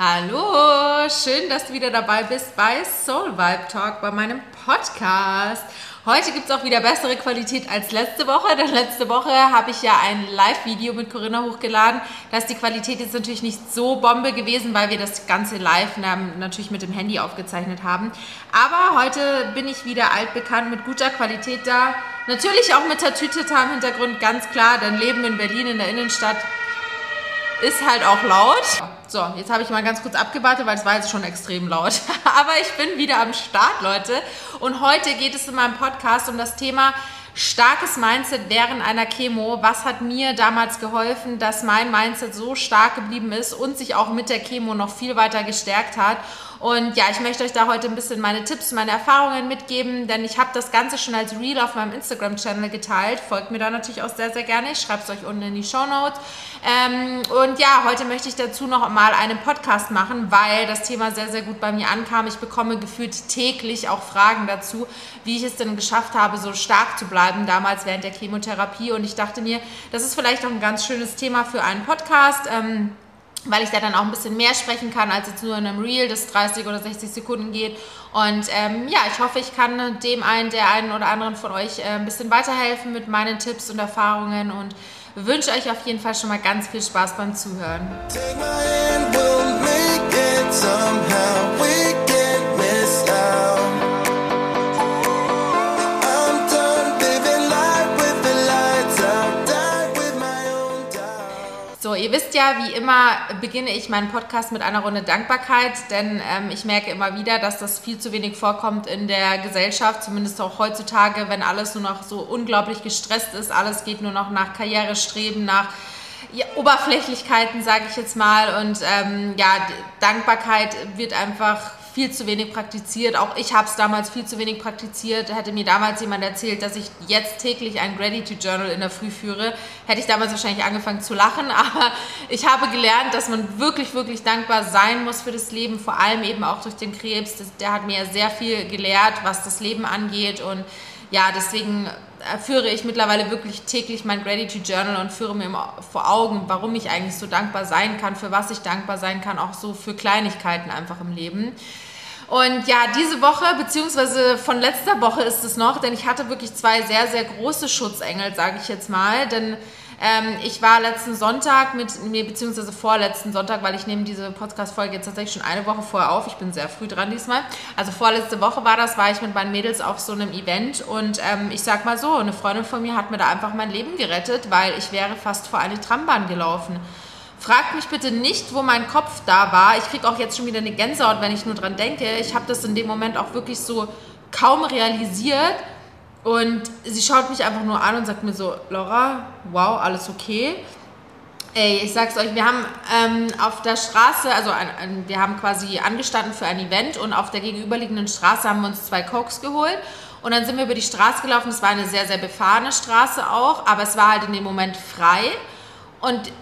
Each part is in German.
Hallo, schön, dass du wieder dabei bist bei Soul Vibe Talk, bei meinem Podcast. Heute gibt es auch wieder bessere Qualität als letzte Woche, denn letzte Woche habe ich ja ein Live-Video mit Corinna hochgeladen. Da ist die Qualität jetzt natürlich nicht so Bombe gewesen, weil wir das ganze live natürlich mit dem Handy aufgezeichnet haben. Aber heute bin ich wieder altbekannt mit guter Qualität da. Natürlich auch mit Tatütata im Hintergrund, ganz klar, denn Leben in Berlin in der Innenstadt ist halt auch laut. So, jetzt habe ich mal ganz kurz abgewartet, weil es war jetzt schon extrem laut. Aber ich bin wieder am Start, Leute. Und heute geht es in meinem Podcast um das Thema starkes Mindset während einer Chemo. Was hat mir damals geholfen, dass mein Mindset so stark geblieben ist und sich auch mit der Chemo noch viel weiter gestärkt hat? Und ja, ich möchte euch da heute ein bisschen meine Tipps, meine Erfahrungen mitgeben, denn ich habe das Ganze schon als Reel auf meinem Instagram-Channel geteilt. Folgt mir da natürlich auch sehr, sehr gerne. Ich schreibe es euch unten in die Show Notes. Ähm, und ja, heute möchte ich dazu noch mal einen Podcast machen, weil das Thema sehr, sehr gut bei mir ankam. Ich bekomme gefühlt täglich auch Fragen dazu, wie ich es denn geschafft habe, so stark zu bleiben, damals während der Chemotherapie. Und ich dachte mir, das ist vielleicht auch ein ganz schönes Thema für einen Podcast. Ähm, weil ich da dann auch ein bisschen mehr sprechen kann, als jetzt nur in einem Reel, das 30 oder 60 Sekunden geht. Und ähm, ja, ich hoffe, ich kann dem einen, der einen oder anderen von euch äh, ein bisschen weiterhelfen mit meinen Tipps und Erfahrungen und wünsche euch auf jeden Fall schon mal ganz viel Spaß beim Zuhören. So, ihr wisst ja, wie immer beginne ich meinen Podcast mit einer Runde Dankbarkeit, denn ähm, ich merke immer wieder, dass das viel zu wenig vorkommt in der Gesellschaft, zumindest auch heutzutage, wenn alles nur noch so unglaublich gestresst ist, alles geht nur noch nach Karrierestreben, nach ja, Oberflächlichkeiten, sage ich jetzt mal. Und ähm, ja, Dankbarkeit wird einfach viel zu wenig praktiziert. Auch ich habe es damals viel zu wenig praktiziert. Hätte mir damals jemand erzählt, dass ich jetzt täglich ein Gratitude Journal in der Früh führe, hätte ich damals wahrscheinlich angefangen zu lachen. Aber ich habe gelernt, dass man wirklich, wirklich dankbar sein muss für das Leben, vor allem eben auch durch den Krebs. der hat mir sehr viel gelehrt, was das Leben angeht. Und ja, deswegen äh, führe ich mittlerweile wirklich täglich mein Gratitude Journal und führe mir vor Augen, warum ich eigentlich so dankbar sein kann, für was ich dankbar sein kann, auch so für Kleinigkeiten einfach im Leben. Und ja, diese Woche, beziehungsweise von letzter Woche ist es noch, denn ich hatte wirklich zwei sehr, sehr große Schutzengel, sage ich jetzt mal. Denn ähm, ich war letzten Sonntag mit mir, beziehungsweise vorletzten Sonntag, weil ich nehme diese Podcast-Folge jetzt tatsächlich schon eine Woche vorher auf. Ich bin sehr früh dran diesmal. Also vorletzte Woche war das, war ich mit meinen Mädels auf so einem Event und ähm, ich sag mal so, eine Freundin von mir hat mir da einfach mein Leben gerettet, weil ich wäre fast vor eine Trambahn gelaufen. Fragt mich bitte nicht, wo mein Kopf da war. Ich kriege auch jetzt schon wieder eine Gänsehaut, wenn ich nur dran denke. Ich habe das in dem Moment auch wirklich so kaum realisiert. Und sie schaut mich einfach nur an und sagt mir so, Laura, wow, alles okay. Ey, ich sag's euch, wir haben ähm, auf der Straße, also ein, ein, wir haben quasi angestanden für ein Event und auf der gegenüberliegenden Straße haben wir uns zwei Cokes geholt. Und dann sind wir über die Straße gelaufen. Es war eine sehr, sehr befahrene Straße auch, aber es war halt in dem Moment frei. Und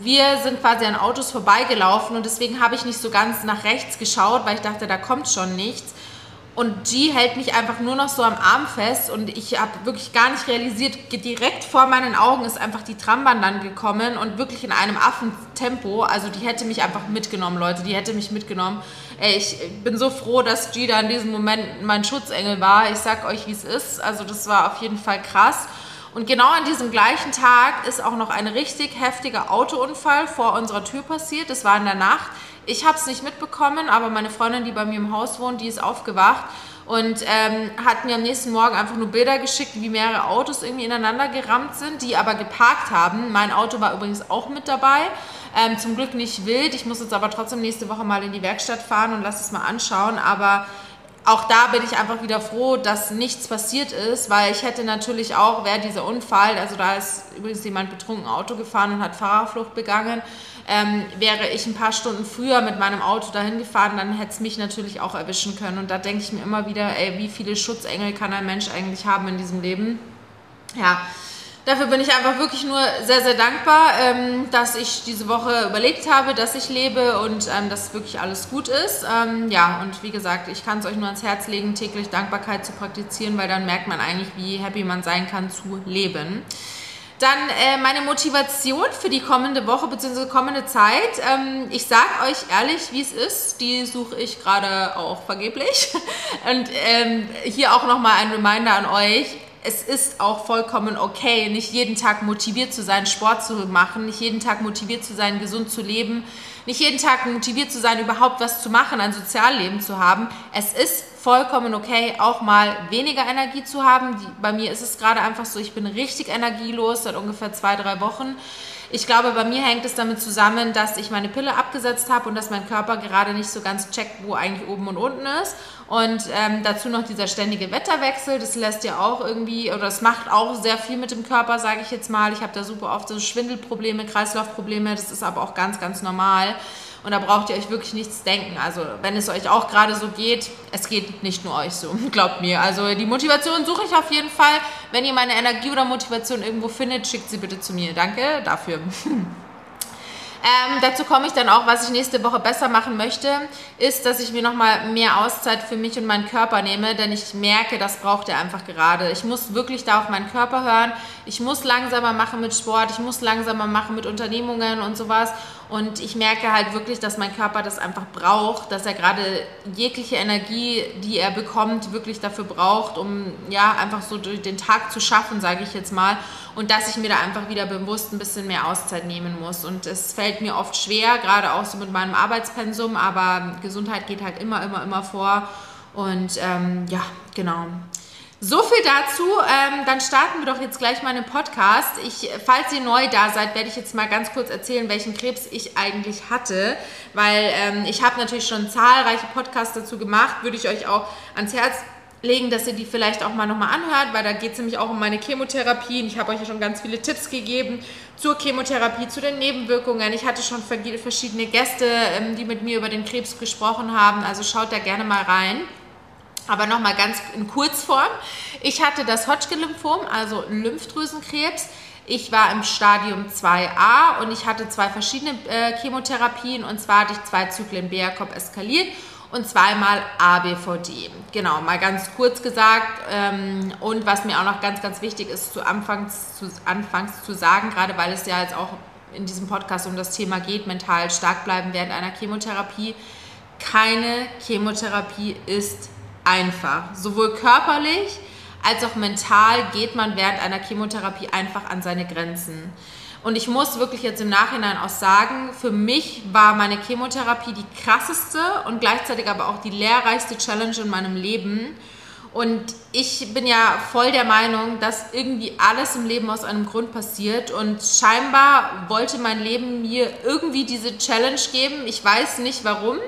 wir sind quasi an Autos vorbeigelaufen und deswegen habe ich nicht so ganz nach rechts geschaut, weil ich dachte, da kommt schon nichts. Und G hält mich einfach nur noch so am Arm fest und ich habe wirklich gar nicht realisiert, direkt vor meinen Augen ist einfach die Trambahn dann gekommen und wirklich in einem Affentempo. Also die hätte mich einfach mitgenommen, Leute, die hätte mich mitgenommen. Ey, ich bin so froh, dass G da in diesem Moment mein Schutzengel war. Ich sag euch, wie es ist. Also das war auf jeden Fall krass. Und genau an diesem gleichen Tag ist auch noch ein richtig heftiger Autounfall vor unserer Tür passiert. Das war in der Nacht. Ich habe es nicht mitbekommen, aber meine Freundin, die bei mir im Haus wohnt, die ist aufgewacht und ähm, hat mir am nächsten Morgen einfach nur Bilder geschickt, wie mehrere Autos irgendwie ineinander gerammt sind, die aber geparkt haben. Mein Auto war übrigens auch mit dabei. Ähm, zum Glück nicht wild. Ich muss jetzt aber trotzdem nächste Woche mal in die Werkstatt fahren und lass es mal anschauen. Aber auch da bin ich einfach wieder froh, dass nichts passiert ist, weil ich hätte natürlich auch, wäre dieser Unfall, also da ist übrigens jemand betrunken Auto gefahren und hat Fahrerflucht begangen, ähm, wäre ich ein paar Stunden früher mit meinem Auto dahin gefahren, dann hätte es mich natürlich auch erwischen können. Und da denke ich mir immer wieder, ey, wie viele Schutzengel kann ein Mensch eigentlich haben in diesem Leben? Ja, Dafür bin ich einfach wirklich nur sehr, sehr dankbar, ähm, dass ich diese Woche überlegt habe, dass ich lebe und ähm, dass wirklich alles gut ist. Ähm, ja, und wie gesagt, ich kann es euch nur ans Herz legen, täglich Dankbarkeit zu praktizieren, weil dann merkt man eigentlich, wie happy man sein kann zu leben. Dann äh, meine Motivation für die kommende Woche bzw. kommende Zeit. Ähm, ich sage euch ehrlich, wie es ist. Die suche ich gerade auch vergeblich. Und ähm, hier auch nochmal ein Reminder an euch. Es ist auch vollkommen okay, nicht jeden Tag motiviert zu sein, Sport zu machen, nicht jeden Tag motiviert zu sein, gesund zu leben, nicht jeden Tag motiviert zu sein, überhaupt was zu machen, ein Sozialleben zu haben. Es ist vollkommen okay, auch mal weniger Energie zu haben. Bei mir ist es gerade einfach so, ich bin richtig energielos seit ungefähr zwei, drei Wochen. Ich glaube, bei mir hängt es damit zusammen, dass ich meine Pille abgesetzt habe und dass mein Körper gerade nicht so ganz checkt, wo eigentlich oben und unten ist. Und ähm, dazu noch dieser ständige Wetterwechsel, das lässt ja auch irgendwie, oder das macht auch sehr viel mit dem Körper, sage ich jetzt mal. Ich habe da super oft so Schwindelprobleme, Kreislaufprobleme, das ist aber auch ganz, ganz normal. Und da braucht ihr euch wirklich nichts denken. Also wenn es euch auch gerade so geht, es geht nicht nur euch so, glaubt mir. Also die Motivation suche ich auf jeden Fall. Wenn ihr meine Energie oder Motivation irgendwo findet, schickt sie bitte zu mir. Danke dafür. Ähm, dazu komme ich dann auch, was ich nächste Woche besser machen möchte, ist, dass ich mir nochmal mehr Auszeit für mich und meinen Körper nehme, denn ich merke, das braucht er einfach gerade. Ich muss wirklich da auf meinen Körper hören. Ich muss langsamer machen mit Sport, ich muss langsamer machen mit Unternehmungen und sowas. Und ich merke halt wirklich, dass mein Körper das einfach braucht, dass er gerade jegliche Energie, die er bekommt, wirklich dafür braucht, um ja einfach so den Tag zu schaffen, sage ich jetzt mal. Und dass ich mir da einfach wieder bewusst ein bisschen mehr Auszeit nehmen muss. Und es fällt mir oft schwer, gerade auch so mit meinem Arbeitspensum, aber Gesundheit geht halt immer, immer, immer vor. Und ähm, ja, genau. So viel dazu. Ähm, dann starten wir doch jetzt gleich mal einen Podcast. Ich, falls ihr neu da seid, werde ich jetzt mal ganz kurz erzählen, welchen Krebs ich eigentlich hatte, weil ähm, ich habe natürlich schon zahlreiche Podcasts dazu gemacht. Würde ich euch auch ans Herz legen, dass ihr die vielleicht auch mal nochmal anhört, weil da geht es nämlich auch um meine Chemotherapien. Ich habe euch ja schon ganz viele Tipps gegeben zur Chemotherapie, zu den Nebenwirkungen. Ich hatte schon verschiedene Gäste, ähm, die mit mir über den Krebs gesprochen haben. Also schaut da gerne mal rein. Aber nochmal ganz in Kurzform. Ich hatte das Hodgkin-Lymphom, also Lymphdrüsenkrebs. Ich war im Stadium 2a und ich hatte zwei verschiedene äh, Chemotherapien. Und zwar hatte ich zwei Zyklen BRCOP eskaliert und zweimal ABVD. Genau, mal ganz kurz gesagt. Ähm, und was mir auch noch ganz, ganz wichtig ist, zu Anfangs zu, anfangs zu sagen, gerade weil es ja jetzt auch in diesem Podcast um das Thema geht, mental stark bleiben während einer Chemotherapie. Keine Chemotherapie ist einfach. Sowohl körperlich als auch mental geht man während einer Chemotherapie einfach an seine Grenzen. Und ich muss wirklich jetzt im Nachhinein auch sagen, für mich war meine Chemotherapie die krasseste und gleichzeitig aber auch die lehrreichste Challenge in meinem Leben. Und ich bin ja voll der Meinung, dass irgendwie alles im Leben aus einem Grund passiert. Und scheinbar wollte mein Leben mir irgendwie diese Challenge geben. Ich weiß nicht warum.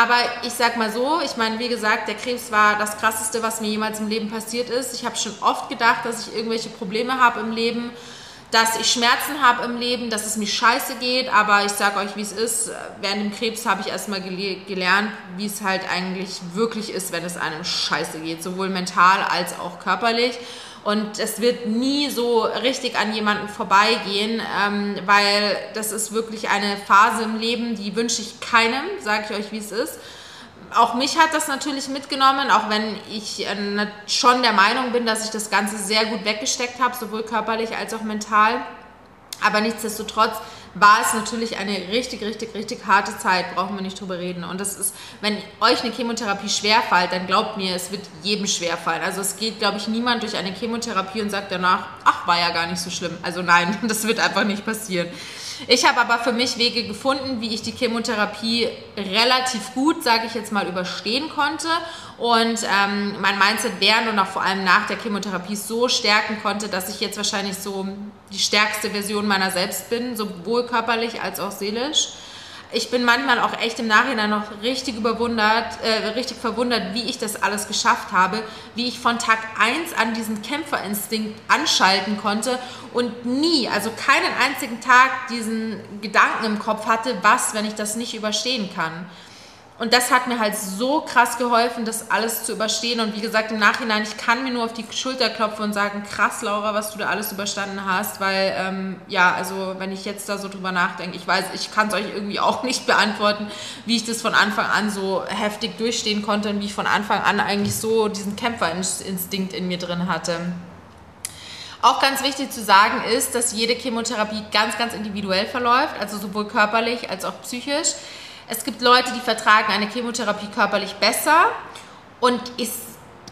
Aber ich sag mal so, ich meine, wie gesagt, der Krebs war das krasseste, was mir jemals im Leben passiert ist. Ich habe schon oft gedacht, dass ich irgendwelche Probleme habe im Leben, dass ich Schmerzen habe im Leben, dass es mir scheiße geht. Aber ich sage euch, wie es ist. Während dem Krebs habe ich erstmal gele gelernt, wie es halt eigentlich wirklich ist, wenn es einem scheiße geht, sowohl mental als auch körperlich. Und es wird nie so richtig an jemanden vorbeigehen, ähm, weil das ist wirklich eine Phase im Leben, die wünsche ich keinem, sage ich euch, wie es ist. Auch mich hat das natürlich mitgenommen, auch wenn ich äh, schon der Meinung bin, dass ich das Ganze sehr gut weggesteckt habe, sowohl körperlich als auch mental. Aber nichtsdestotrotz war es natürlich eine richtig, richtig, richtig harte Zeit, brauchen wir nicht drüber reden. Und das ist, wenn euch eine Chemotherapie schwerfällt, dann glaubt mir, es wird jedem schwerfallen. Also es geht, glaube ich, niemand durch eine Chemotherapie und sagt danach, ach, war ja gar nicht so schlimm. Also nein, das wird einfach nicht passieren. Ich habe aber für mich Wege gefunden, wie ich die Chemotherapie relativ gut, sage ich jetzt mal, überstehen konnte. Und ähm, mein Mindset während und auch vor allem nach der Chemotherapie so stärken konnte, dass ich jetzt wahrscheinlich so die stärkste Version meiner selbst bin, sowohl körperlich als auch seelisch ich bin manchmal auch echt im Nachhinein noch richtig überwundert, äh, richtig verwundert, wie ich das alles geschafft habe, wie ich von Tag 1 an diesen Kämpferinstinkt anschalten konnte und nie, also keinen einzigen Tag diesen Gedanken im Kopf hatte, was, wenn ich das nicht überstehen kann. Und das hat mir halt so krass geholfen, das alles zu überstehen. Und wie gesagt, im Nachhinein, ich kann mir nur auf die Schulter klopfen und sagen, krass, Laura, was du da alles überstanden hast. Weil, ähm, ja, also wenn ich jetzt da so drüber nachdenke, ich weiß, ich kann es euch irgendwie auch nicht beantworten, wie ich das von Anfang an so heftig durchstehen konnte und wie ich von Anfang an eigentlich so diesen Kämpferinstinkt in mir drin hatte. Auch ganz wichtig zu sagen ist, dass jede Chemotherapie ganz, ganz individuell verläuft, also sowohl körperlich als auch psychisch. Es gibt Leute, die vertragen eine Chemotherapie körperlich besser und ich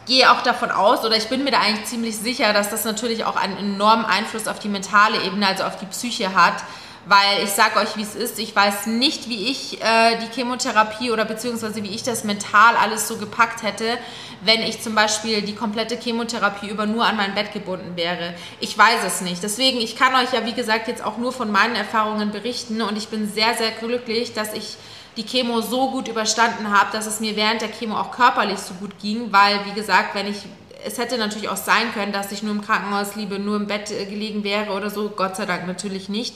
gehe auch davon aus oder ich bin mir da eigentlich ziemlich sicher, dass das natürlich auch einen enormen Einfluss auf die mentale Ebene, also auf die Psyche hat. Weil ich sage euch, wie es ist, ich weiß nicht, wie ich äh, die Chemotherapie oder beziehungsweise wie ich das mental alles so gepackt hätte, wenn ich zum Beispiel die komplette Chemotherapie über nur an mein Bett gebunden wäre. Ich weiß es nicht. Deswegen, ich kann euch ja, wie gesagt, jetzt auch nur von meinen Erfahrungen berichten und ich bin sehr, sehr glücklich, dass ich die Chemo so gut überstanden habe, dass es mir während der Chemo auch körperlich so gut ging, weil, wie gesagt, wenn ich es hätte natürlich auch sein können, dass ich nur im Krankenhaus liebe, nur im Bett äh, gelegen wäre oder so. Gott sei Dank natürlich nicht.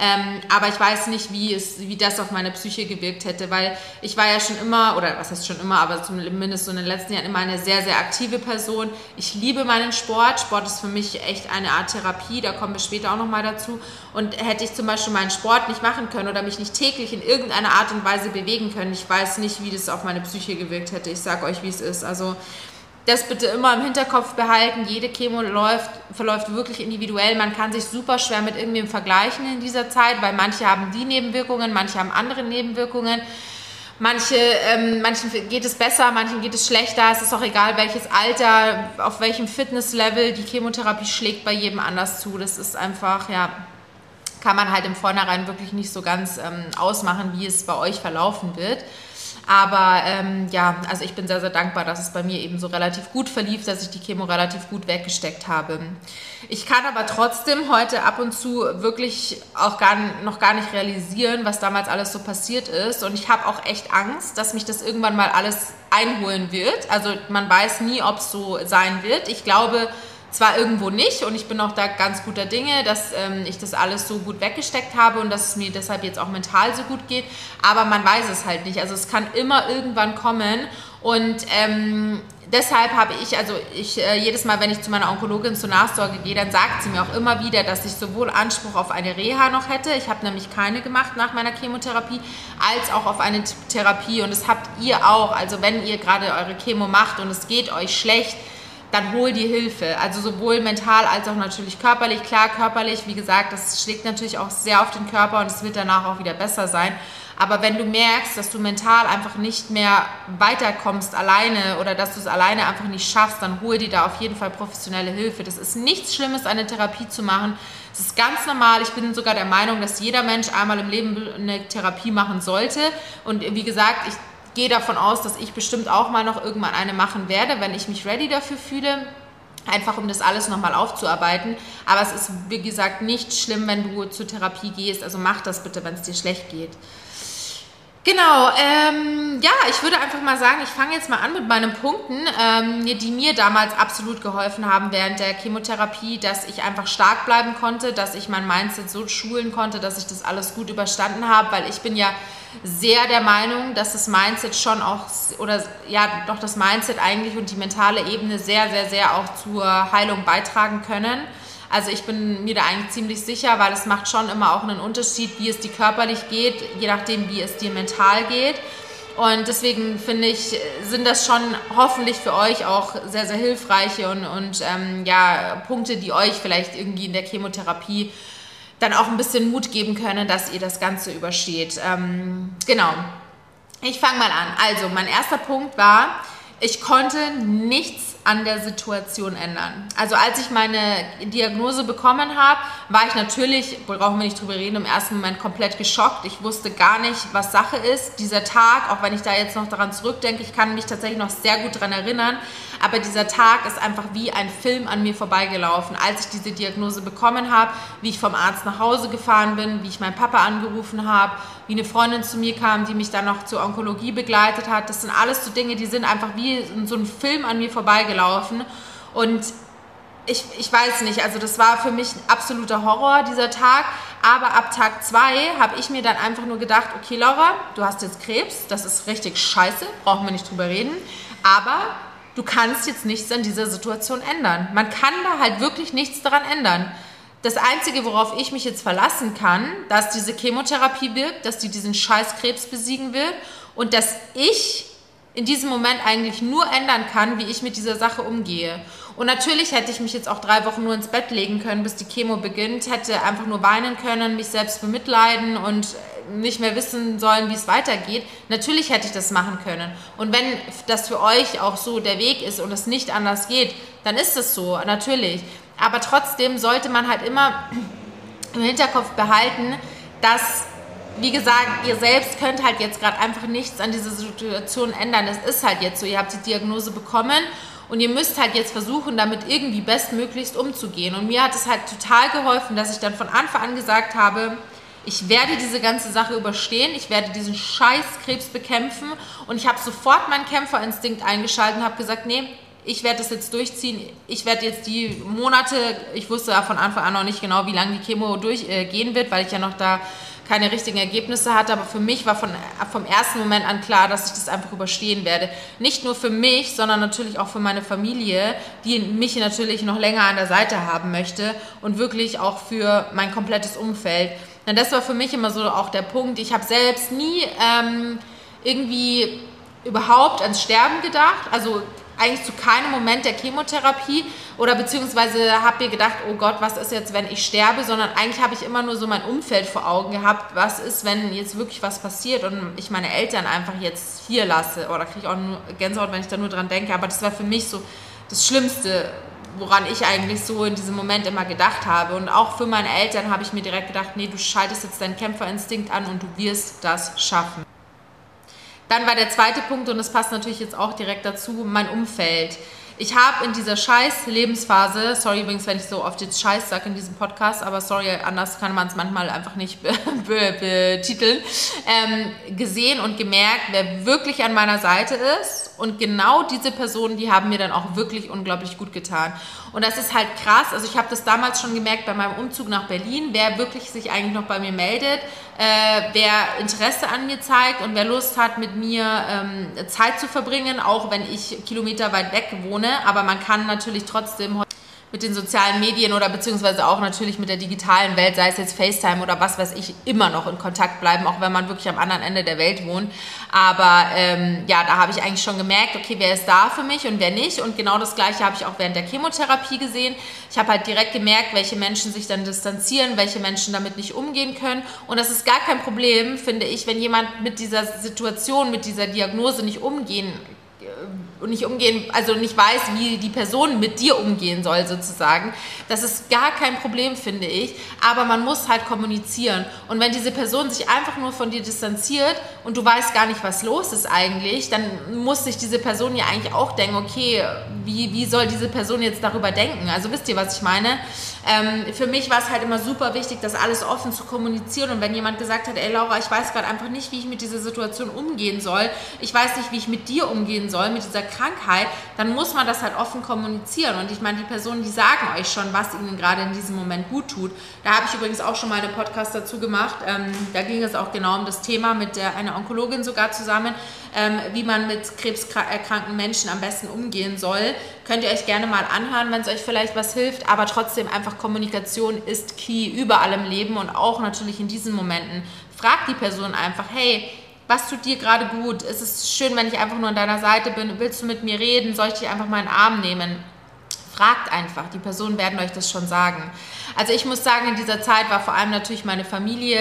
Ähm, aber ich weiß nicht, wie, es, wie das auf meine Psyche gewirkt hätte, weil ich war ja schon immer, oder was heißt schon immer, aber zumindest so in den letzten Jahren immer eine sehr, sehr aktive Person. Ich liebe meinen Sport. Sport ist für mich echt eine Art Therapie, da kommen wir später auch nochmal dazu. Und hätte ich zum Beispiel meinen Sport nicht machen können oder mich nicht täglich in irgendeiner Art und Weise bewegen können, ich weiß nicht, wie das auf meine Psyche gewirkt hätte. Ich sage euch, wie es ist. Also das bitte immer im Hinterkopf behalten. Jede Chemo läuft, verläuft wirklich individuell. Man kann sich super schwer mit irgendwem vergleichen in dieser Zeit, weil manche haben die Nebenwirkungen, manche haben andere Nebenwirkungen. Manche, ähm, manchen geht es besser, manchen geht es schlechter. Es ist auch egal, welches Alter, auf welchem Fitnesslevel die Chemotherapie schlägt bei jedem anders zu. Das ist einfach, ja, kann man halt im Vornherein wirklich nicht so ganz ähm, ausmachen, wie es bei euch verlaufen wird. Aber ähm, ja, also ich bin sehr, sehr dankbar, dass es bei mir eben so relativ gut verlief, dass ich die Chemo relativ gut weggesteckt habe. Ich kann aber trotzdem heute ab und zu wirklich auch gar, noch gar nicht realisieren, was damals alles so passiert ist. Und ich habe auch echt Angst, dass mich das irgendwann mal alles einholen wird. Also man weiß nie, ob es so sein wird. Ich glaube, zwar irgendwo nicht und ich bin auch da ganz guter Dinge, dass ähm, ich das alles so gut weggesteckt habe und dass es mir deshalb jetzt auch mental so gut geht, aber man weiß es halt nicht. Also es kann immer irgendwann kommen und ähm, deshalb habe ich, also ich äh, jedes Mal, wenn ich zu meiner Onkologin zur Nachsorge gehe, dann sagt sie mir auch immer wieder, dass ich sowohl Anspruch auf eine Reha noch hätte, ich habe nämlich keine gemacht nach meiner Chemotherapie, als auch auf eine Therapie und das habt ihr auch. Also wenn ihr gerade eure Chemo macht und es geht euch schlecht, dann hol dir Hilfe. Also sowohl mental als auch natürlich körperlich. Klar, körperlich, wie gesagt, das schlägt natürlich auch sehr auf den Körper und es wird danach auch wieder besser sein. Aber wenn du merkst, dass du mental einfach nicht mehr weiterkommst alleine oder dass du es alleine einfach nicht schaffst, dann hol dir da auf jeden Fall professionelle Hilfe. Das ist nichts Schlimmes, eine Therapie zu machen. Es ist ganz normal. Ich bin sogar der Meinung, dass jeder Mensch einmal im Leben eine Therapie machen sollte. Und wie gesagt, ich gehe davon aus, dass ich bestimmt auch mal noch irgendwann eine machen werde, wenn ich mich ready dafür fühle. Einfach um das alles nochmal aufzuarbeiten. Aber es ist, wie gesagt, nicht schlimm, wenn du zur Therapie gehst. Also mach das bitte, wenn es dir schlecht geht. Genau, ähm, ja, ich würde einfach mal sagen, ich fange jetzt mal an mit meinen Punkten, ähm, die mir damals absolut geholfen haben während der Chemotherapie, dass ich einfach stark bleiben konnte, dass ich mein Mindset so schulen konnte, dass ich das alles gut überstanden habe, weil ich bin ja sehr der Meinung, dass das Mindset schon auch, oder ja, doch das Mindset eigentlich und die mentale Ebene sehr, sehr, sehr auch zur Heilung beitragen können. Also ich bin mir da eigentlich ziemlich sicher, weil es macht schon immer auch einen Unterschied, wie es dir körperlich geht, je nachdem, wie es dir mental geht. Und deswegen finde ich, sind das schon hoffentlich für euch auch sehr, sehr hilfreiche und, und ähm, ja, Punkte, die euch vielleicht irgendwie in der Chemotherapie dann auch ein bisschen Mut geben können, dass ihr das Ganze übersteht. Ähm, genau. Ich fange mal an. Also, mein erster Punkt war, ich konnte nichts an der Situation ändern. Also als ich meine Diagnose bekommen habe, war ich natürlich, brauchen wir nicht drüber reden, im ersten Moment komplett geschockt. Ich wusste gar nicht, was Sache ist. Dieser Tag, auch wenn ich da jetzt noch daran zurückdenke, ich kann mich tatsächlich noch sehr gut daran erinnern, aber dieser Tag ist einfach wie ein Film an mir vorbeigelaufen. Als ich diese Diagnose bekommen habe, wie ich vom Arzt nach Hause gefahren bin, wie ich meinen Papa angerufen habe, wie eine Freundin zu mir kam, die mich dann noch zur Onkologie begleitet hat. Das sind alles so Dinge, die sind einfach wie so ein Film an mir vorbeigelaufen. Und ich, ich weiß nicht, also das war für mich ein absoluter Horror, dieser Tag. Aber ab Tag zwei habe ich mir dann einfach nur gedacht, okay Laura, du hast jetzt Krebs, das ist richtig scheiße, brauchen wir nicht drüber reden. Aber du kannst jetzt nichts an dieser Situation ändern. Man kann da halt wirklich nichts daran ändern. Das Einzige, worauf ich mich jetzt verlassen kann, dass diese Chemotherapie wirkt, dass die diesen Scheißkrebs besiegen wird und dass ich in diesem Moment eigentlich nur ändern kann, wie ich mit dieser Sache umgehe. Und natürlich hätte ich mich jetzt auch drei Wochen nur ins Bett legen können, bis die Chemo beginnt, hätte einfach nur weinen können, mich selbst bemitleiden und nicht mehr wissen sollen, wie es weitergeht. Natürlich hätte ich das machen können. Und wenn das für euch auch so der Weg ist und es nicht anders geht, dann ist es so, natürlich. Aber trotzdem sollte man halt immer im Hinterkopf behalten, dass wie gesagt, ihr selbst könnt halt jetzt gerade einfach nichts an dieser Situation ändern. Es ist halt jetzt so, ihr habt die Diagnose bekommen und ihr müsst halt jetzt versuchen, damit irgendwie bestmöglichst umzugehen. Und mir hat es halt total geholfen, dass ich dann von Anfang an gesagt habe, ich werde diese ganze Sache überstehen, ich werde diesen scheiß Krebs bekämpfen und ich habe sofort meinen Kämpferinstinkt eingeschaltet und habe gesagt, nee, ich werde das jetzt durchziehen. Ich werde jetzt die Monate, ich wusste von Anfang an noch nicht genau, wie lange die Chemo durchgehen äh, wird, weil ich ja noch da keine richtigen Ergebnisse hatte, aber für mich war von, vom ersten Moment an klar, dass ich das einfach überstehen werde. Nicht nur für mich, sondern natürlich auch für meine Familie, die mich natürlich noch länger an der Seite haben möchte und wirklich auch für mein komplettes Umfeld. Denn das war für mich immer so auch der Punkt. Ich habe selbst nie ähm, irgendwie überhaupt ans Sterben gedacht. Also eigentlich zu keinem Moment der Chemotherapie oder beziehungsweise habe mir gedacht, oh Gott, was ist jetzt, wenn ich sterbe, sondern eigentlich habe ich immer nur so mein Umfeld vor Augen gehabt, was ist, wenn jetzt wirklich was passiert und ich meine Eltern einfach jetzt hier lasse oder kriege ich auch nur Gänsehaut, wenn ich da nur dran denke, aber das war für mich so das Schlimmste, woran ich eigentlich so in diesem Moment immer gedacht habe und auch für meine Eltern habe ich mir direkt gedacht, nee, du schaltest jetzt deinen Kämpferinstinkt an und du wirst das schaffen. Dann war der zweite Punkt, und das passt natürlich jetzt auch direkt dazu, mein Umfeld. Ich habe in dieser scheiß Lebensphase, sorry übrigens, wenn ich so oft jetzt Scheiß sage in diesem Podcast, aber sorry, anders kann man es manchmal einfach nicht betiteln, ähm, gesehen und gemerkt, wer wirklich an meiner Seite ist. Und genau diese Personen, die haben mir dann auch wirklich unglaublich gut getan. Und das ist halt krass. Also ich habe das damals schon gemerkt bei meinem Umzug nach Berlin, wer wirklich sich eigentlich noch bei mir meldet, äh, wer Interesse an mir zeigt und wer Lust hat, mit mir ähm, Zeit zu verbringen, auch wenn ich Kilometer weit weg wohne. Aber man kann natürlich trotzdem mit den sozialen Medien oder beziehungsweise auch natürlich mit der digitalen Welt, sei es jetzt FaceTime oder was weiß ich, immer noch in Kontakt bleiben, auch wenn man wirklich am anderen Ende der Welt wohnt. Aber ähm, ja, da habe ich eigentlich schon gemerkt, okay, wer ist da für mich und wer nicht. Und genau das Gleiche habe ich auch während der Chemotherapie gesehen. Ich habe halt direkt gemerkt, welche Menschen sich dann distanzieren, welche Menschen damit nicht umgehen können. Und das ist gar kein Problem, finde ich, wenn jemand mit dieser Situation, mit dieser Diagnose nicht umgehen und nicht umgehen, also nicht weiß, wie die Person mit dir umgehen soll sozusagen. Das ist gar kein Problem, finde ich. Aber man muss halt kommunizieren. Und wenn diese Person sich einfach nur von dir distanziert und du weißt gar nicht, was los ist eigentlich, dann muss sich diese Person ja eigentlich auch denken, okay, wie, wie soll diese Person jetzt darüber denken? Also wisst ihr, was ich meine? Ähm, für mich war es halt immer super wichtig, das alles offen zu kommunizieren. Und wenn jemand gesagt hat, ey Laura, ich weiß gerade einfach nicht, wie ich mit dieser Situation umgehen soll, ich weiß nicht, wie ich mit dir umgehen soll, mit dieser Krankheit, dann muss man das halt offen kommunizieren. Und ich meine, die Personen, die sagen euch schon, was ihnen gerade in diesem Moment gut tut. Da habe ich übrigens auch schon mal einen Podcast dazu gemacht. Ähm, da ging es auch genau um das Thema mit der, einer Onkologin sogar zusammen, ähm, wie man mit krebserkrankten Menschen am besten umgehen soll. Könnt ihr euch gerne mal anhören, wenn es euch vielleicht was hilft. Aber trotzdem einfach Kommunikation ist key überall im Leben und auch natürlich in diesen Momenten. Fragt die Person einfach, hey, was tut dir gerade gut? Ist es schön, wenn ich einfach nur an deiner Seite bin? Willst du mit mir reden? Soll ich dich einfach mal in den Arm nehmen? Fragt einfach, die Personen werden euch das schon sagen. Also ich muss sagen, in dieser Zeit war vor allem natürlich meine Familie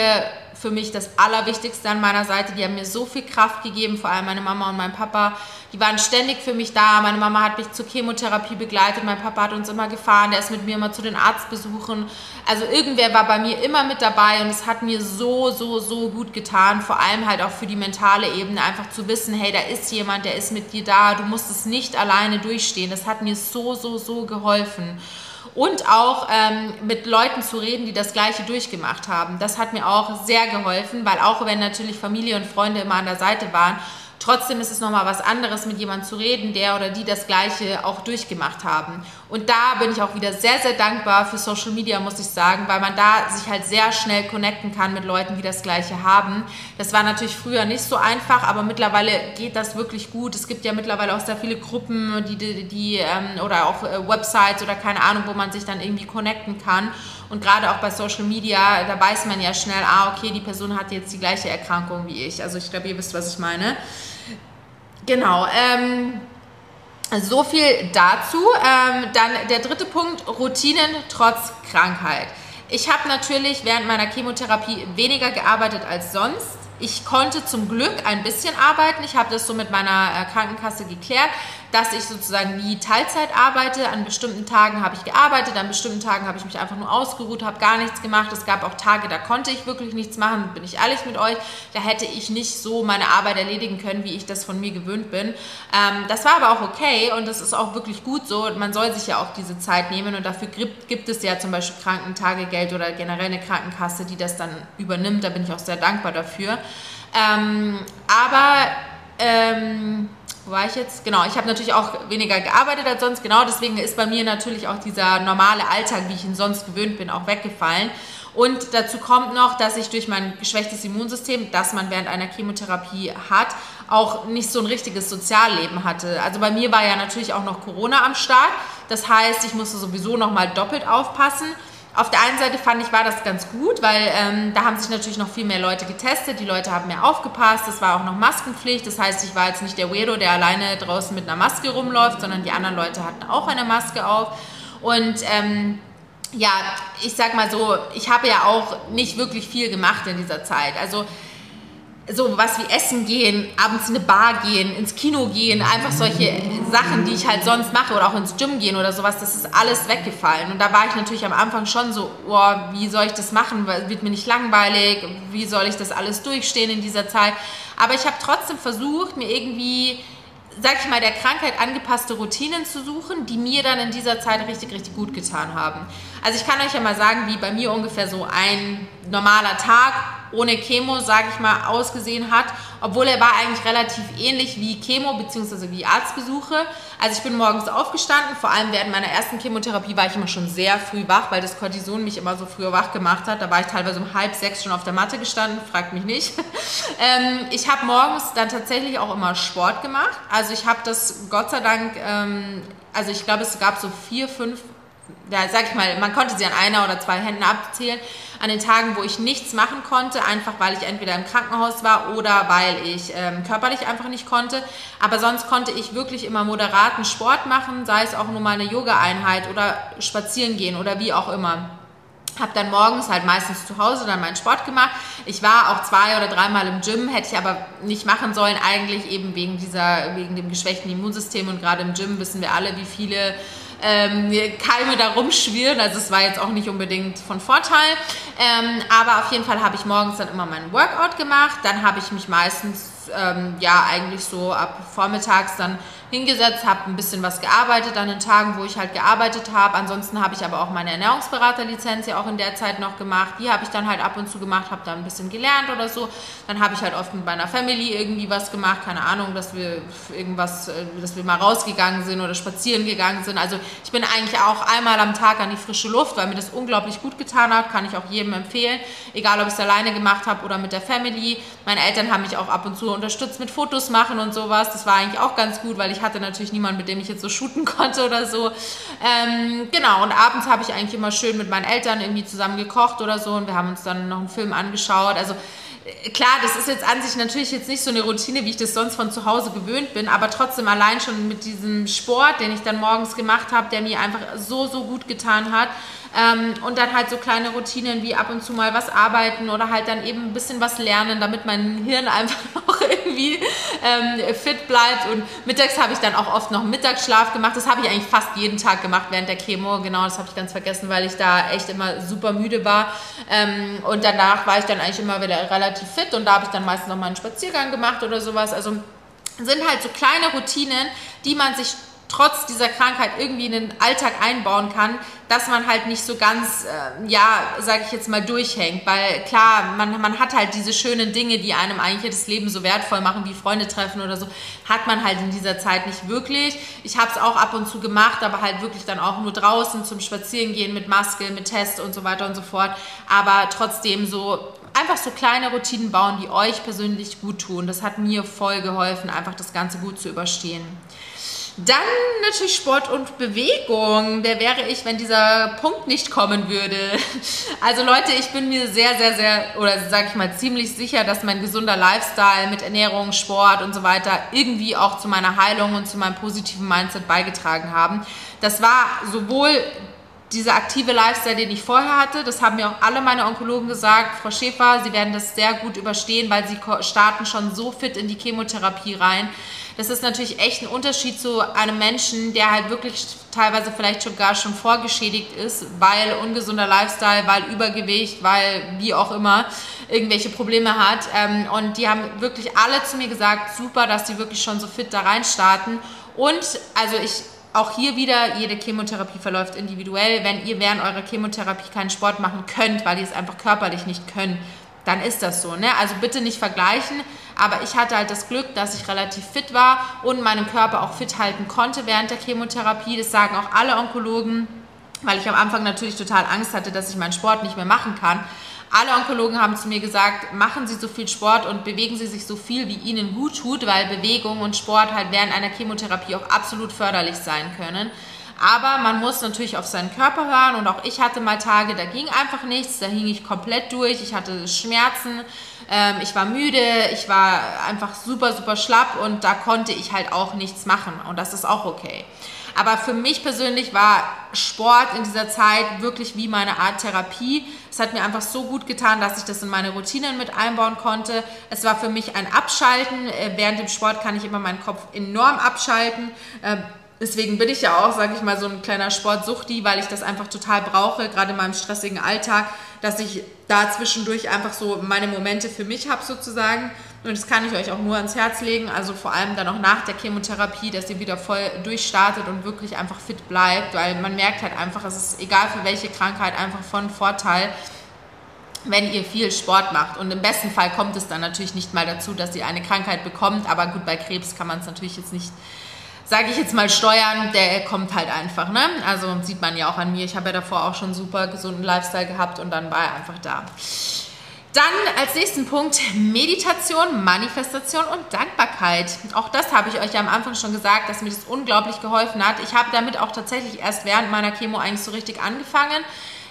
für mich das Allerwichtigste an meiner Seite. Die haben mir so viel Kraft gegeben, vor allem meine Mama und mein Papa. Die waren ständig für mich da. Meine Mama hat mich zur Chemotherapie begleitet. Mein Papa hat uns immer gefahren. Der ist mit mir immer zu den Arztbesuchen. Also irgendwer war bei mir immer mit dabei und es hat mir so, so, so gut getan. Vor allem halt auch für die mentale Ebene. Einfach zu wissen, hey, da ist jemand, der ist mit dir da. Du musst es nicht alleine durchstehen. Das hat mir so, so, so geholfen und auch ähm, mit Leuten zu reden, die das Gleiche durchgemacht haben. Das hat mir auch sehr geholfen, weil auch wenn natürlich Familie und Freunde immer an der Seite waren, Trotzdem ist es nochmal was anderes, mit jemandem zu reden, der oder die das Gleiche auch durchgemacht haben. Und da bin ich auch wieder sehr, sehr dankbar für Social Media, muss ich sagen, weil man da sich halt sehr schnell connecten kann mit Leuten, die das Gleiche haben. Das war natürlich früher nicht so einfach, aber mittlerweile geht das wirklich gut. Es gibt ja mittlerweile auch sehr viele Gruppen, die, die, die ähm, oder auch äh, Websites oder keine Ahnung, wo man sich dann irgendwie connecten kann. Und gerade auch bei Social Media, da weiß man ja schnell, ah, okay, die Person hat jetzt die gleiche Erkrankung wie ich. Also ich glaube, ihr wisst, was ich meine. genau. Ähm, so viel dazu. Ähm, dann der dritte Punkt, Routinen trotz Krankheit. Ich habe natürlich während meiner Chemotherapie weniger gearbeitet als sonst. Ich konnte zum Glück ein bisschen arbeiten. Ich habe das so mit meiner äh, Krankenkasse geklärt dass ich sozusagen nie Teilzeit arbeite. An bestimmten Tagen habe ich gearbeitet, an bestimmten Tagen habe ich mich einfach nur ausgeruht, habe gar nichts gemacht. Es gab auch Tage, da konnte ich wirklich nichts machen, bin ich ehrlich mit euch. Da hätte ich nicht so meine Arbeit erledigen können, wie ich das von mir gewöhnt bin. Ähm, das war aber auch okay und das ist auch wirklich gut so. Man soll sich ja auch diese Zeit nehmen und dafür gibt, gibt es ja zum Beispiel Krankentagegeld oder generell eine Krankenkasse, die das dann übernimmt. Da bin ich auch sehr dankbar dafür. Ähm, aber ähm, war ich jetzt? Genau, ich habe natürlich auch weniger gearbeitet als sonst. Genau, deswegen ist bei mir natürlich auch dieser normale Alltag, wie ich ihn sonst gewöhnt bin, auch weggefallen. Und dazu kommt noch, dass ich durch mein geschwächtes Immunsystem, das man während einer Chemotherapie hat, auch nicht so ein richtiges Sozialleben hatte. Also bei mir war ja natürlich auch noch Corona am Start. Das heißt, ich musste sowieso noch mal doppelt aufpassen. Auf der einen Seite fand ich, war das ganz gut, weil ähm, da haben sich natürlich noch viel mehr Leute getestet. Die Leute haben mehr aufgepasst. Es war auch noch Maskenpflicht. Das heißt, ich war jetzt nicht der Weirdo, der alleine draußen mit einer Maske rumläuft, sondern die anderen Leute hatten auch eine Maske auf. Und ähm, ja, ich sag mal so, ich habe ja auch nicht wirklich viel gemacht in dieser Zeit. Also so was wie Essen gehen, abends in eine Bar gehen, ins Kino gehen, einfach solche Sachen, die ich halt sonst mache oder auch ins Gym gehen oder sowas, das ist alles weggefallen. Und da war ich natürlich am Anfang schon so, oh, wie soll ich das machen? Wird mir nicht langweilig? Wie soll ich das alles durchstehen in dieser Zeit? Aber ich habe trotzdem versucht, mir irgendwie sag ich mal, der Krankheit angepasste Routinen zu suchen, die mir dann in dieser Zeit richtig, richtig gut getan haben. Also ich kann euch ja mal sagen, wie bei mir ungefähr so ein normaler Tag ohne Chemo, sage ich mal, ausgesehen hat, obwohl er war eigentlich relativ ähnlich wie Chemo bzw. wie Arztbesuche. Also ich bin morgens aufgestanden, vor allem während meiner ersten Chemotherapie war ich immer schon sehr früh wach, weil das Cortison mich immer so früher wach gemacht hat. Da war ich teilweise um halb sechs schon auf der Matte gestanden, fragt mich nicht. ähm, ich habe morgens dann tatsächlich auch immer Sport gemacht. Also ich habe das Gott sei Dank, ähm, also ich glaube es gab so vier, fünf ja, sag ich mal, man konnte sie an einer oder zwei Händen abzählen, an den Tagen, wo ich nichts machen konnte, einfach weil ich entweder im Krankenhaus war oder weil ich ähm, körperlich einfach nicht konnte. Aber sonst konnte ich wirklich immer moderaten Sport machen, sei es auch nur mal eine Yoga-Einheit oder spazieren gehen oder wie auch immer. Habe dann morgens halt meistens zu Hause dann meinen Sport gemacht. Ich war auch zwei oder dreimal im Gym, hätte ich aber nicht machen sollen, eigentlich eben wegen dieser, wegen dem geschwächten Immunsystem und gerade im Gym wissen wir alle, wie viele ähm, Keime da rumschwirren. Also es war jetzt auch nicht unbedingt von Vorteil. Ähm, aber auf jeden Fall habe ich morgens dann immer meinen Workout gemacht. Dann habe ich mich meistens ähm, ja eigentlich so ab vormittags dann hingesetzt, habe ein bisschen was gearbeitet an den Tagen, wo ich halt gearbeitet habe. Ansonsten habe ich aber auch meine Ernährungsberaterlizenz ja auch in der Zeit noch gemacht. Die habe ich dann halt ab und zu gemacht, habe da ein bisschen gelernt oder so. Dann habe ich halt oft mit meiner Family irgendwie was gemacht, keine Ahnung, dass wir irgendwas, äh, dass wir mal rausgegangen sind oder spazieren gegangen sind. Also ich bin eigentlich auch einmal am Tag an die frische Luft, weil mir das unglaublich gut getan hat, kann ich auch jedem empfehlen, egal ob ich es alleine gemacht habe oder mit der Family. Meine Eltern haben mich auch ab und zu unterstützt mit Fotos machen und sowas. Das war eigentlich auch ganz gut, weil ich hatte natürlich niemanden, mit dem ich jetzt so shooten konnte oder so. Ähm, genau, und abends habe ich eigentlich immer schön mit meinen Eltern irgendwie zusammen gekocht oder so und wir haben uns dann noch einen Film angeschaut. Also äh, klar, das ist jetzt an sich natürlich jetzt nicht so eine Routine, wie ich das sonst von zu Hause gewöhnt bin, aber trotzdem allein schon mit diesem Sport, den ich dann morgens gemacht habe, der mir einfach so, so gut getan hat, ähm, und dann halt so kleine Routinen wie ab und zu mal was arbeiten oder halt dann eben ein bisschen was lernen, damit mein Hirn einfach noch irgendwie ähm, fit bleibt. Und mittags habe ich dann auch oft noch Mittagsschlaf gemacht. Das habe ich eigentlich fast jeden Tag gemacht während der Chemo. Genau, das habe ich ganz vergessen, weil ich da echt immer super müde war. Ähm, und danach war ich dann eigentlich immer wieder relativ fit und da habe ich dann meistens noch mal einen Spaziergang gemacht oder sowas. Also sind halt so kleine Routinen, die man sich trotz dieser Krankheit irgendwie in den Alltag einbauen kann, dass man halt nicht so ganz, äh, ja, sage ich jetzt mal, durchhängt. Weil klar, man, man hat halt diese schönen Dinge, die einem eigentlich das Leben so wertvoll machen, wie Freunde treffen oder so, hat man halt in dieser Zeit nicht wirklich. Ich habe es auch ab und zu gemacht, aber halt wirklich dann auch nur draußen zum Spazierengehen mit Maske, mit Test und so weiter und so fort. Aber trotzdem so einfach so kleine Routinen bauen, die euch persönlich gut tun. Das hat mir voll geholfen, einfach das Ganze gut zu überstehen. Dann natürlich Sport und Bewegung. Wer wäre ich, wenn dieser Punkt nicht kommen würde? Also Leute, ich bin mir sehr, sehr, sehr, oder sage ich mal ziemlich sicher, dass mein gesunder Lifestyle mit Ernährung, Sport und so weiter irgendwie auch zu meiner Heilung und zu meinem positiven Mindset beigetragen haben. Das war sowohl dieser aktive Lifestyle, den ich vorher hatte, das haben mir auch alle meine Onkologen gesagt, Frau Schäfer, Sie werden das sehr gut überstehen, weil Sie starten schon so fit in die Chemotherapie rein. Das ist natürlich echt ein Unterschied zu einem Menschen, der halt wirklich teilweise vielleicht sogar schon vorgeschädigt ist, weil ungesunder Lifestyle, weil Übergewicht, weil wie auch immer irgendwelche Probleme hat. Ähm, und die haben wirklich alle zu mir gesagt, super, dass sie wirklich schon so fit da rein starten. Und also ich auch hier wieder, jede Chemotherapie verläuft individuell. Wenn ihr während eurer Chemotherapie keinen Sport machen könnt, weil ihr es einfach körperlich nicht könnt, dann ist das so. Ne? Also bitte nicht vergleichen. Aber ich hatte halt das Glück, dass ich relativ fit war und meinen Körper auch fit halten konnte während der Chemotherapie. Das sagen auch alle Onkologen, weil ich am Anfang natürlich total Angst hatte, dass ich meinen Sport nicht mehr machen kann. Alle Onkologen haben zu mir gesagt, machen Sie so viel Sport und bewegen Sie sich so viel, wie Ihnen gut tut, weil Bewegung und Sport halt während einer Chemotherapie auch absolut förderlich sein können. Aber man muss natürlich auf seinen Körper hören und auch ich hatte mal Tage, da ging einfach nichts, da hing ich komplett durch, ich hatte Schmerzen, ähm, ich war müde, ich war einfach super, super schlapp und da konnte ich halt auch nichts machen und das ist auch okay. Aber für mich persönlich war Sport in dieser Zeit wirklich wie meine Art Therapie. Es hat mir einfach so gut getan, dass ich das in meine Routinen mit einbauen konnte. Es war für mich ein Abschalten. Äh, während dem Sport kann ich immer meinen Kopf enorm abschalten. Deswegen bin ich ja auch, sage ich mal, so ein kleiner Sportsuchti, weil ich das einfach total brauche, gerade in meinem stressigen Alltag, dass ich da zwischendurch einfach so meine Momente für mich habe sozusagen. Und das kann ich euch auch nur ans Herz legen, also vor allem dann auch nach der Chemotherapie, dass ihr wieder voll durchstartet und wirklich einfach fit bleibt, weil man merkt halt einfach, es ist egal für welche Krankheit einfach von Vorteil, wenn ihr viel Sport macht. Und im besten Fall kommt es dann natürlich nicht mal dazu, dass ihr eine Krankheit bekommt, aber gut, bei Krebs kann man es natürlich jetzt nicht sage ich jetzt mal, steuern, der kommt halt einfach. Ne? Also sieht man ja auch an mir. Ich habe ja davor auch schon super gesunden Lifestyle gehabt und dann war er einfach da. Dann als nächsten Punkt Meditation, Manifestation und Dankbarkeit. Auch das habe ich euch ja am Anfang schon gesagt, dass mir das unglaublich geholfen hat. Ich habe damit auch tatsächlich erst während meiner Chemo eigentlich so richtig angefangen.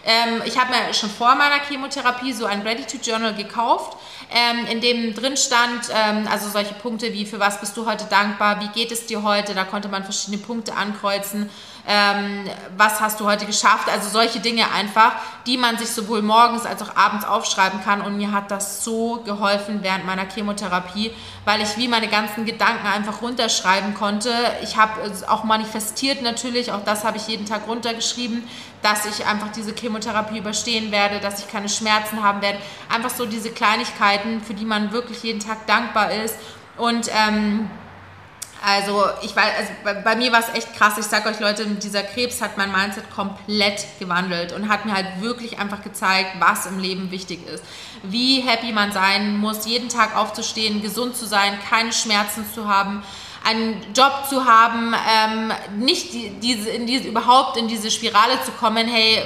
Ähm, ich habe mir schon vor meiner Chemotherapie so ein Ready-to-Journal gekauft, ähm, in dem drin stand, ähm, also solche Punkte wie, für was bist du heute dankbar, wie geht es dir heute, da konnte man verschiedene Punkte ankreuzen ähm, was hast du heute geschafft, also solche Dinge einfach, die man sich sowohl morgens als auch abends aufschreiben kann und mir hat das so geholfen während meiner Chemotherapie, weil ich wie meine ganzen Gedanken einfach runterschreiben konnte. Ich habe auch manifestiert natürlich, auch das habe ich jeden Tag runtergeschrieben, dass ich einfach diese Chemotherapie überstehen werde, dass ich keine Schmerzen haben werde. Einfach so diese Kleinigkeiten, für die man wirklich jeden Tag dankbar ist und ähm, also ich weiß, also bei, bei mir war es echt krass. Ich sag euch Leute, dieser Krebs hat mein Mindset komplett gewandelt und hat mir halt wirklich einfach gezeigt, was im Leben wichtig ist. Wie happy man sein muss, jeden Tag aufzustehen, gesund zu sein, keine Schmerzen zu haben, einen Job zu haben, ähm, nicht die, diese, in diese, überhaupt in diese Spirale zu kommen, hey,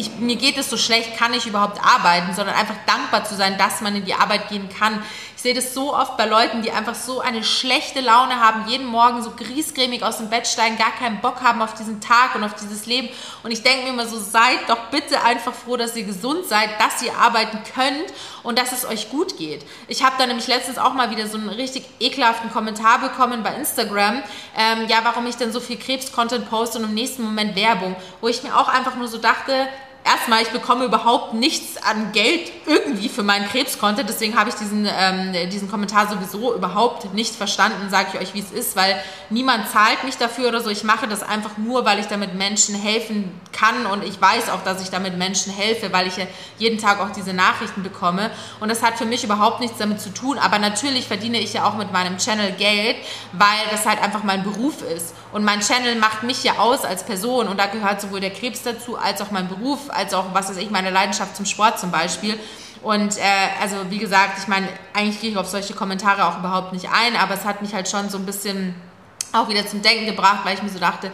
ich, mir geht es so schlecht, kann ich überhaupt arbeiten, sondern einfach dankbar zu sein, dass man in die Arbeit gehen kann. Ich sehe das so oft bei Leuten, die einfach so eine schlechte Laune haben, jeden Morgen so griesgrämig aus dem Bett steigen, gar keinen Bock haben auf diesen Tag und auf dieses Leben. Und ich denke mir immer so, seid doch bitte einfach froh, dass ihr gesund seid, dass ihr arbeiten könnt und dass es euch gut geht. Ich habe da nämlich letztens auch mal wieder so einen richtig ekelhaften Kommentar bekommen bei Instagram, ähm, ja, warum ich denn so viel Krebs-Content poste und im nächsten Moment Werbung, wo ich mir auch einfach nur so dachte, erstmal, ich bekomme überhaupt nichts an Geld irgendwie für meinen Krebskonto. Deswegen habe ich diesen, ähm, diesen Kommentar sowieso überhaupt nicht verstanden, sage ich euch, wie es ist, weil niemand zahlt mich dafür oder so. Ich mache das einfach nur, weil ich damit Menschen helfen kann und ich weiß auch, dass ich damit Menschen helfe, weil ich ja jeden Tag auch diese Nachrichten bekomme. Und das hat für mich überhaupt nichts damit zu tun. Aber natürlich verdiene ich ja auch mit meinem Channel Geld, weil das halt einfach mein Beruf ist. Und mein Channel macht mich ja aus als Person und da gehört sowohl der Krebs dazu als auch mein Beruf als auch, was weiß ich, meine Leidenschaft zum Sport zum Beispiel. Und äh, also wie gesagt, ich meine, eigentlich gehe ich auf solche Kommentare auch überhaupt nicht ein, aber es hat mich halt schon so ein bisschen auch wieder zum Denken gebracht, weil ich mir so dachte,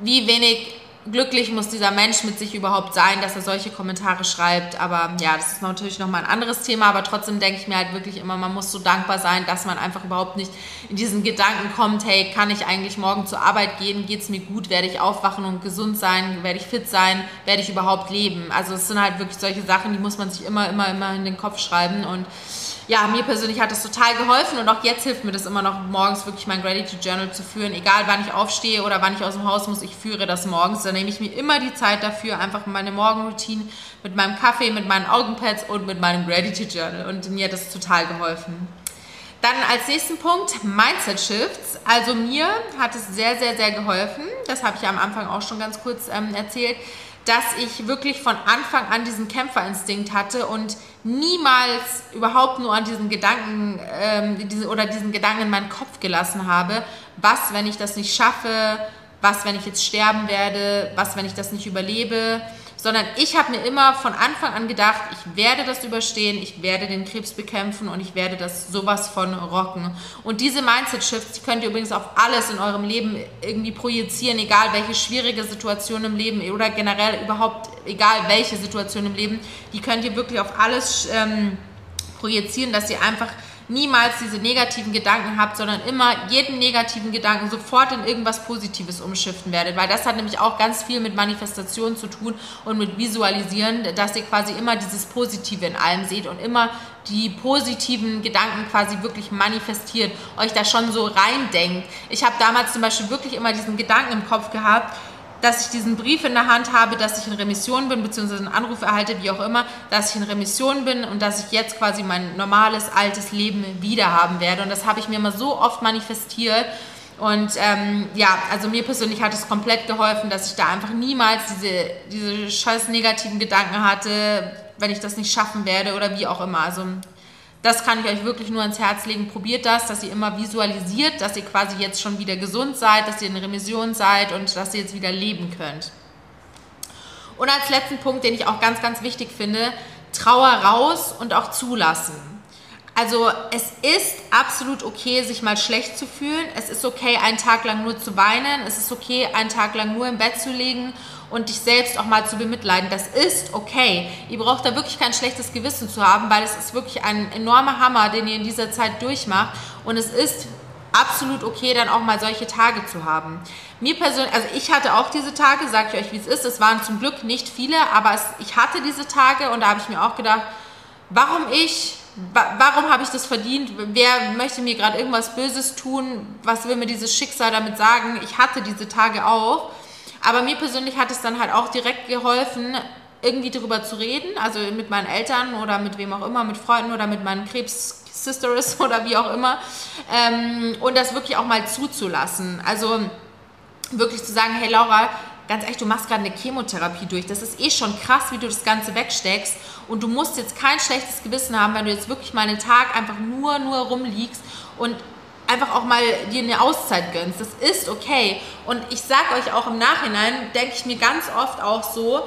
wie wenig glücklich muss dieser Mensch mit sich überhaupt sein, dass er solche Kommentare schreibt. Aber ja, das ist natürlich nochmal ein anderes Thema. Aber trotzdem denke ich mir halt wirklich immer, man muss so dankbar sein, dass man einfach überhaupt nicht in diesen Gedanken kommt, hey, kann ich eigentlich morgen zur Arbeit gehen? Geht es mir gut? Werde ich aufwachen und gesund sein? Werde ich fit sein? Werde ich überhaupt leben? Also es sind halt wirklich solche Sachen, die muss man sich immer, immer, immer in den Kopf schreiben. Und ja, mir persönlich hat das total geholfen und auch jetzt hilft mir das immer noch, morgens wirklich mein Gratitude Journal zu führen. Egal wann ich aufstehe oder wann ich aus dem Haus muss, ich führe das morgens. Da nehme ich mir immer die Zeit dafür, einfach meine Morgenroutine mit meinem Kaffee, mit meinen Augenpads und mit meinem Gratitude Journal. Und mir hat das total geholfen. Dann als nächsten Punkt Mindset Shifts. Also mir hat es sehr, sehr, sehr geholfen. Das habe ich am Anfang auch schon ganz kurz ähm, erzählt dass ich wirklich von Anfang an diesen Kämpferinstinkt hatte und niemals überhaupt nur an diesen Gedanken ähm, diese, oder diesen Gedanken in meinen Kopf gelassen habe, was, wenn ich das nicht schaffe, was, wenn ich jetzt sterben werde, was, wenn ich das nicht überlebe sondern ich habe mir immer von Anfang an gedacht, ich werde das überstehen, ich werde den Krebs bekämpfen und ich werde das sowas von rocken. Und diese Mindset-Shifts könnt ihr übrigens auf alles in eurem Leben irgendwie projizieren, egal welche schwierige Situation im Leben oder generell überhaupt, egal welche Situation im Leben, die könnt ihr wirklich auf alles ähm, projizieren, dass ihr einfach niemals diese negativen Gedanken habt, sondern immer jeden negativen Gedanken sofort in irgendwas Positives umschiften werdet, weil das hat nämlich auch ganz viel mit Manifestation zu tun und mit Visualisieren, dass ihr quasi immer dieses Positive in allem seht und immer die positiven Gedanken quasi wirklich manifestiert, euch da schon so reindenkt. Ich habe damals zum Beispiel wirklich immer diesen Gedanken im Kopf gehabt, dass ich diesen Brief in der Hand habe, dass ich in Remission bin, beziehungsweise einen Anruf erhalte, wie auch immer, dass ich in Remission bin und dass ich jetzt quasi mein normales, altes Leben wieder haben werde. Und das habe ich mir immer so oft manifestiert. Und ähm, ja, also mir persönlich hat es komplett geholfen, dass ich da einfach niemals diese, diese scheiß negativen Gedanken hatte, wenn ich das nicht schaffen werde oder wie auch immer. Also das kann ich euch wirklich nur ans Herz legen. Probiert das, dass ihr immer visualisiert, dass ihr quasi jetzt schon wieder gesund seid, dass ihr in Remission seid und dass ihr jetzt wieder leben könnt. Und als letzten Punkt, den ich auch ganz, ganz wichtig finde, Trauer raus und auch zulassen. Also es ist absolut okay, sich mal schlecht zu fühlen. Es ist okay, einen Tag lang nur zu weinen. Es ist okay, einen Tag lang nur im Bett zu liegen und dich selbst auch mal zu bemitleiden. Das ist okay. Ihr braucht da wirklich kein schlechtes Gewissen zu haben, weil es ist wirklich ein enormer Hammer, den ihr in dieser Zeit durchmacht. Und es ist absolut okay, dann auch mal solche Tage zu haben. Mir persönlich, also ich hatte auch diese Tage, sage ich euch, wie es ist. Es waren zum Glück nicht viele, aber es, ich hatte diese Tage und da habe ich mir auch gedacht, warum ich? Warum habe ich das verdient? Wer möchte mir gerade irgendwas Böses tun? Was will mir dieses Schicksal damit sagen? Ich hatte diese Tage auch. Aber mir persönlich hat es dann halt auch direkt geholfen, irgendwie darüber zu reden, also mit meinen Eltern oder mit wem auch immer, mit Freunden oder mit meinen Krebs-Sisters oder wie auch immer. Ähm, und das wirklich auch mal zuzulassen. Also wirklich zu sagen, hey Laura, ganz ehrlich, du machst gerade eine Chemotherapie durch. Das ist eh schon krass, wie du das Ganze wegsteckst. Und du musst jetzt kein schlechtes Gewissen haben, wenn du jetzt wirklich mal einen Tag einfach nur, nur rumliegst und einfach auch mal dir eine Auszeit gönnst. Das ist okay. Und ich sag euch auch im Nachhinein, denke ich mir ganz oft auch so,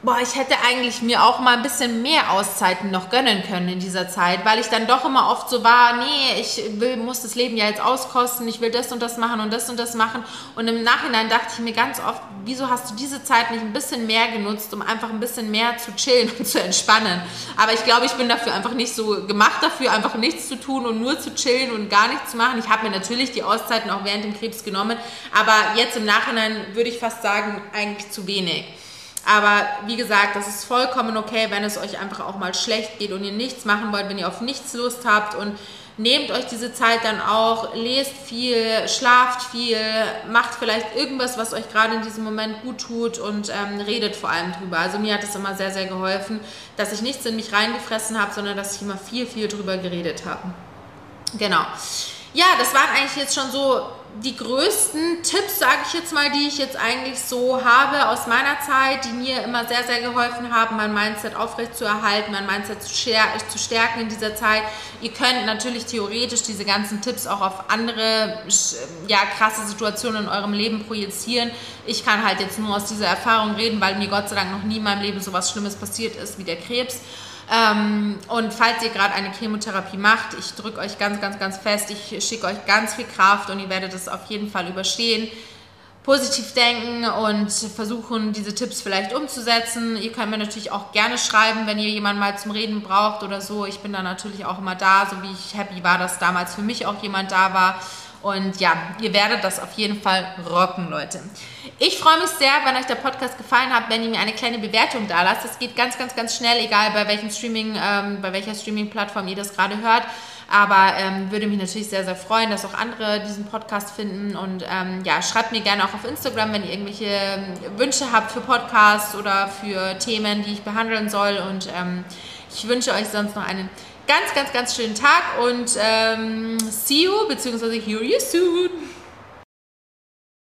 boah, ich hätte eigentlich mir auch mal ein bisschen mehr Auszeiten noch gönnen können in dieser Zeit, weil ich dann doch immer oft so war, nee, ich will, muss das Leben ja jetzt auskosten, ich will das und das machen und das und das machen. Und im Nachhinein dachte ich mir ganz oft, wieso hast du diese Zeit nicht ein bisschen mehr genutzt, um einfach ein bisschen mehr zu chillen und zu entspannen. Aber ich glaube, ich bin dafür einfach nicht so gemacht dafür, einfach nichts zu tun und nur zu chillen und gar nichts zu machen. Ich habe mir natürlich die Auszeiten auch während dem Krebs genommen, aber jetzt im Nachhinein würde ich fast sagen, eigentlich zu wenig. Aber wie gesagt, das ist vollkommen okay, wenn es euch einfach auch mal schlecht geht und ihr nichts machen wollt, wenn ihr auf nichts Lust habt und nehmt euch diese Zeit dann auch, lest viel, schlaft viel, macht vielleicht irgendwas, was euch gerade in diesem Moment gut tut und ähm, redet vor allem drüber. Also mir hat es immer sehr, sehr geholfen, dass ich nichts in mich reingefressen habe, sondern dass ich immer viel, viel drüber geredet habe. Genau. Ja, das waren eigentlich jetzt schon so die größten Tipps, sage ich jetzt mal, die ich jetzt eigentlich so habe aus meiner Zeit, die mir immer sehr, sehr geholfen haben, mein Mindset aufrechtzuerhalten, mein Mindset zu, zu stärken in dieser Zeit. Ihr könnt natürlich theoretisch diese ganzen Tipps auch auf andere, ja, krasse Situationen in eurem Leben projizieren. Ich kann halt jetzt nur aus dieser Erfahrung reden, weil mir Gott sei Dank noch nie in meinem Leben so was Schlimmes passiert ist wie der Krebs. Ähm, und falls ihr gerade eine Chemotherapie macht, ich drücke euch ganz, ganz, ganz fest, ich schicke euch ganz viel Kraft und ihr werdet es auf jeden Fall überstehen. positiv denken und versuchen, diese Tipps vielleicht umzusetzen. Ihr könnt mir natürlich auch gerne schreiben, wenn ihr jemanden mal zum Reden braucht oder so. Ich bin da natürlich auch immer da, so wie ich happy war, dass damals für mich auch jemand da war. Und ja, ihr werdet das auf jeden Fall rocken, Leute. Ich freue mich sehr, wenn euch der Podcast gefallen hat, wenn ihr mir eine kleine Bewertung da lasst. Das geht ganz, ganz, ganz schnell, egal bei welchem Streaming, ähm, bei welcher Streaming-Plattform ihr das gerade hört. Aber ähm, würde mich natürlich sehr, sehr freuen, dass auch andere diesen Podcast finden. Und ähm, ja, schreibt mir gerne auch auf Instagram, wenn ihr irgendwelche ähm, Wünsche habt für Podcasts oder für Themen, die ich behandeln soll. Und ähm, ich wünsche euch sonst noch einen ganz, ganz, ganz schönen Tag und ähm, see you, beziehungsweise hear you soon.